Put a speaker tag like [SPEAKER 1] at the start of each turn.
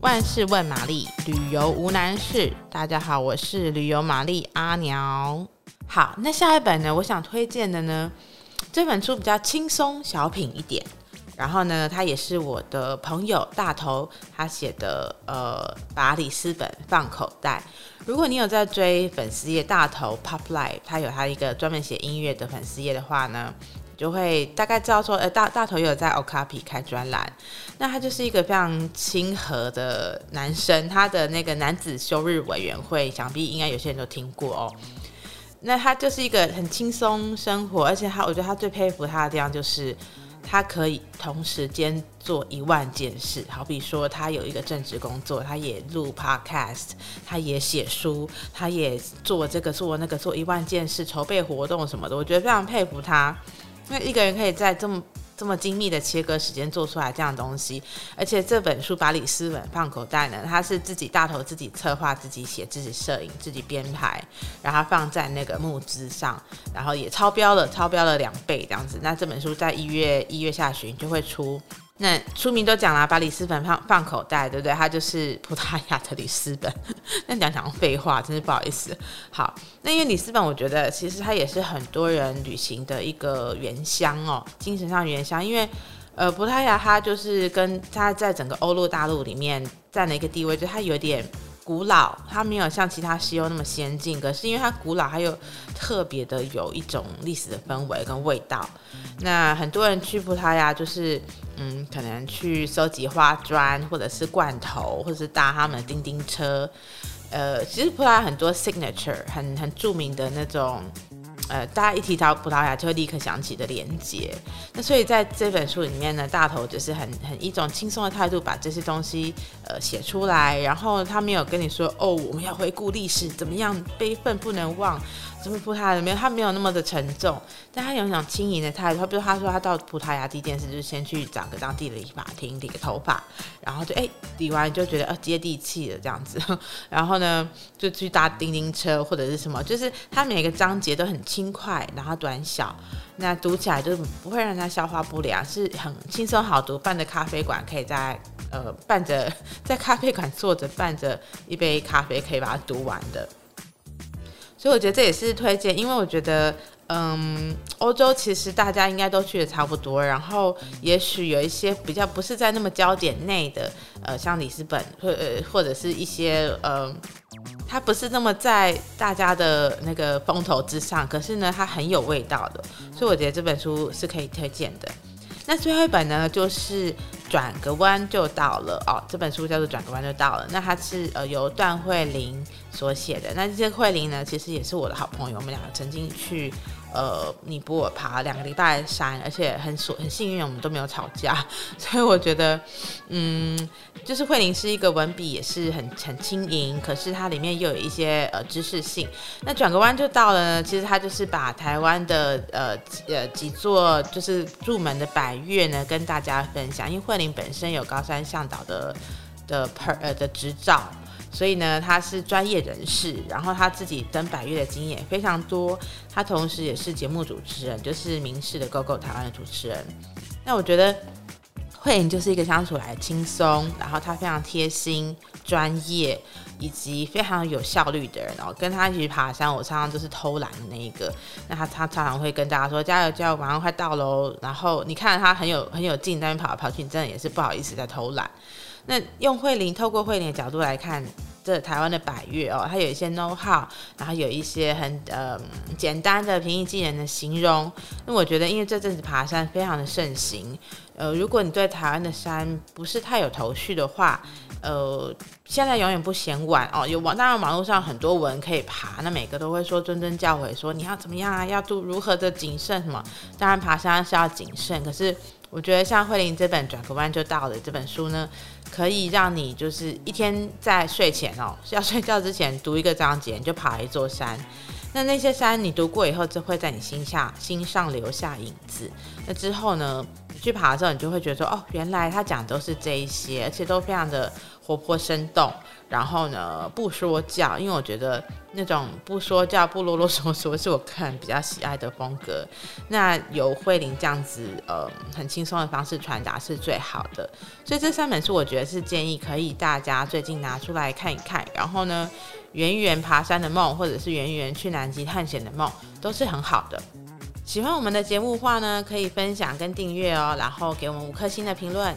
[SPEAKER 1] 万事问玛丽，旅游无难事。大家好，我是旅游玛丽阿鸟。好，那下一本呢？我想推荐的呢，这本书比较轻松小品一点。然后呢，它也是我的朋友大头他写的，呃，把里斯本放口袋。如果你有在追粉丝页大头 Pop Life，他有他一个专门写音乐的粉丝页的话呢，就会大概知道说，呃，大大头有在 Okapi 开专栏。那他就是一个非常亲和的男生，他的那个男子休日委员会，想必应该有些人都听过哦。那他就是一个很轻松生活，而且他，我觉得他最佩服他的地方就是。他可以同时间做一万件事，好比说他有一个正职工作，他也录 podcast，他也写书，他也做这个做那个做一万件事，筹备活动什么的，我觉得非常佩服他，因为一个人可以在这么。这么精密的切割时间做出来这样东西，而且这本书把李斯本放口袋呢，他是自己大头自己策划、自己写、自己摄影、自己编排，然后放在那个募资上，然后也超标了，超标了两倍这样子。那这本书在一月一月下旬就会出。那出名都讲了，把里斯本放放口袋，对不对？它就是葡萄牙的里斯本。那讲讲废话，真是不好意思。好，那因为里斯本，我觉得其实它也是很多人旅行的一个原乡哦，精神上原乡。因为呃，葡萄牙它就是跟它在整个欧陆大陆里面占了一个地位，就它有点。古老，它没有像其他西欧那么先进，可是因为它古老，还有特别的有一种历史的氛围跟味道。那很多人去葡萄牙，就是嗯，可能去收集花砖，或者是罐头，或者是搭他们的叮叮车。呃，其实葡萄牙很多 signature，很很著名的那种。呃，大家一提到葡萄牙，就会立刻想起的连接。那所以在这本书里面呢，大头就是很很一种轻松的态度，把这些东西呃写出来。然后他没有跟你说哦，我们要回顾历史，怎么样悲愤不能忘。什么葡萄牙没有，他没有那么的沉重，但他有一种轻盈的态度。他比如他说他到葡萄牙第一件事就是先去找个当地的理发厅理个头发，然后就哎理完就觉得呃接地气了这样子，然后呢就去搭叮叮车或者是什么，就是他每个章节都很轻轻快，然后短小，那读起来就不会让人家消化不良，是很轻松好读。伴着咖啡馆可以在呃伴着 在咖啡馆坐着伴着一杯咖啡可以把它读完的。所以我觉得这也是推荐，因为我觉得，嗯，欧洲其实大家应该都去的差不多，然后也许有一些比较不是在那么焦点内的，呃，像里斯本或呃或者是一些，呃，它不是那么在大家的那个风头之上，可是呢，它很有味道的，所以我觉得这本书是可以推荐的。那最后一本呢，就是转个弯就到了哦。这本书叫做《转个弯就到了》，那它是呃由段慧玲所写的。那这些慧玲呢，其实也是我的好朋友，我们两个曾经去。呃，尼泊尔爬两个礼拜的山，而且很所很幸运，我们都没有吵架，所以我觉得，嗯，就是慧玲是一个文笔也是很很轻盈，可是它里面又有一些呃知识性。那转个弯就到了呢，其实它就是把台湾的呃呃几座就是入门的百岳呢跟大家分享，因为慧玲本身有高山向导的的 per 呃的执照。所以呢，他是专业人士，然后他自己登百岳的经验非常多。他同时也是节目主持人，就是明视的《GO GO 台湾》的主持人。那我觉得慧颖就是一个相处来轻松，然后他非常贴心、专业以及非常有效率的人。然后跟他一起爬山，我常常都是偷懒的那一个。那他他常常会跟大家说：“加油，加油，马上快到喽！”然后你看他很有很有劲，在那边跑来跑去，你真的也是不好意思在偷懒。那用慧玲透过慧玲的角度来看，这台湾的百岳哦，它有一些 know how，然后有一些很呃简单的平易近人的形容。那我觉得，因为这阵子爬山非常的盛行，呃，如果你对台湾的山不是太有头绪的话，呃，现在永远不嫌晚哦。有网，当然网络上很多文可以爬，那每个都会说谆谆教诲，说你要怎么样啊，要做如何的谨慎什么。当然爬山是要谨慎，可是。我觉得像慧玲这本《转个弯就到了》这本书呢，可以让你就是一天在睡前哦，要睡觉之前读一个章节，你就爬一座山。那那些山你读过以后，就会在你心下心上留下影子。那之后呢，去爬的时候，你就会觉得说，哦，原来他讲的都是这一些，而且都非常的活泼生动。然后呢，不说教，因为我觉得那种不说教、不啰啰嗦嗦，是我个人比较喜爱的风格。那由慧玲这样子，呃，很轻松的方式传达是最好的。所以这三本书，我觉得是建议可以大家最近拿出来看一看。然后呢，圆圆爬山的梦，或者是圆圆去南极探险的梦，都是很好的。喜欢我们的节目的话呢，可以分享跟订阅哦，然后给我们五颗星的评论。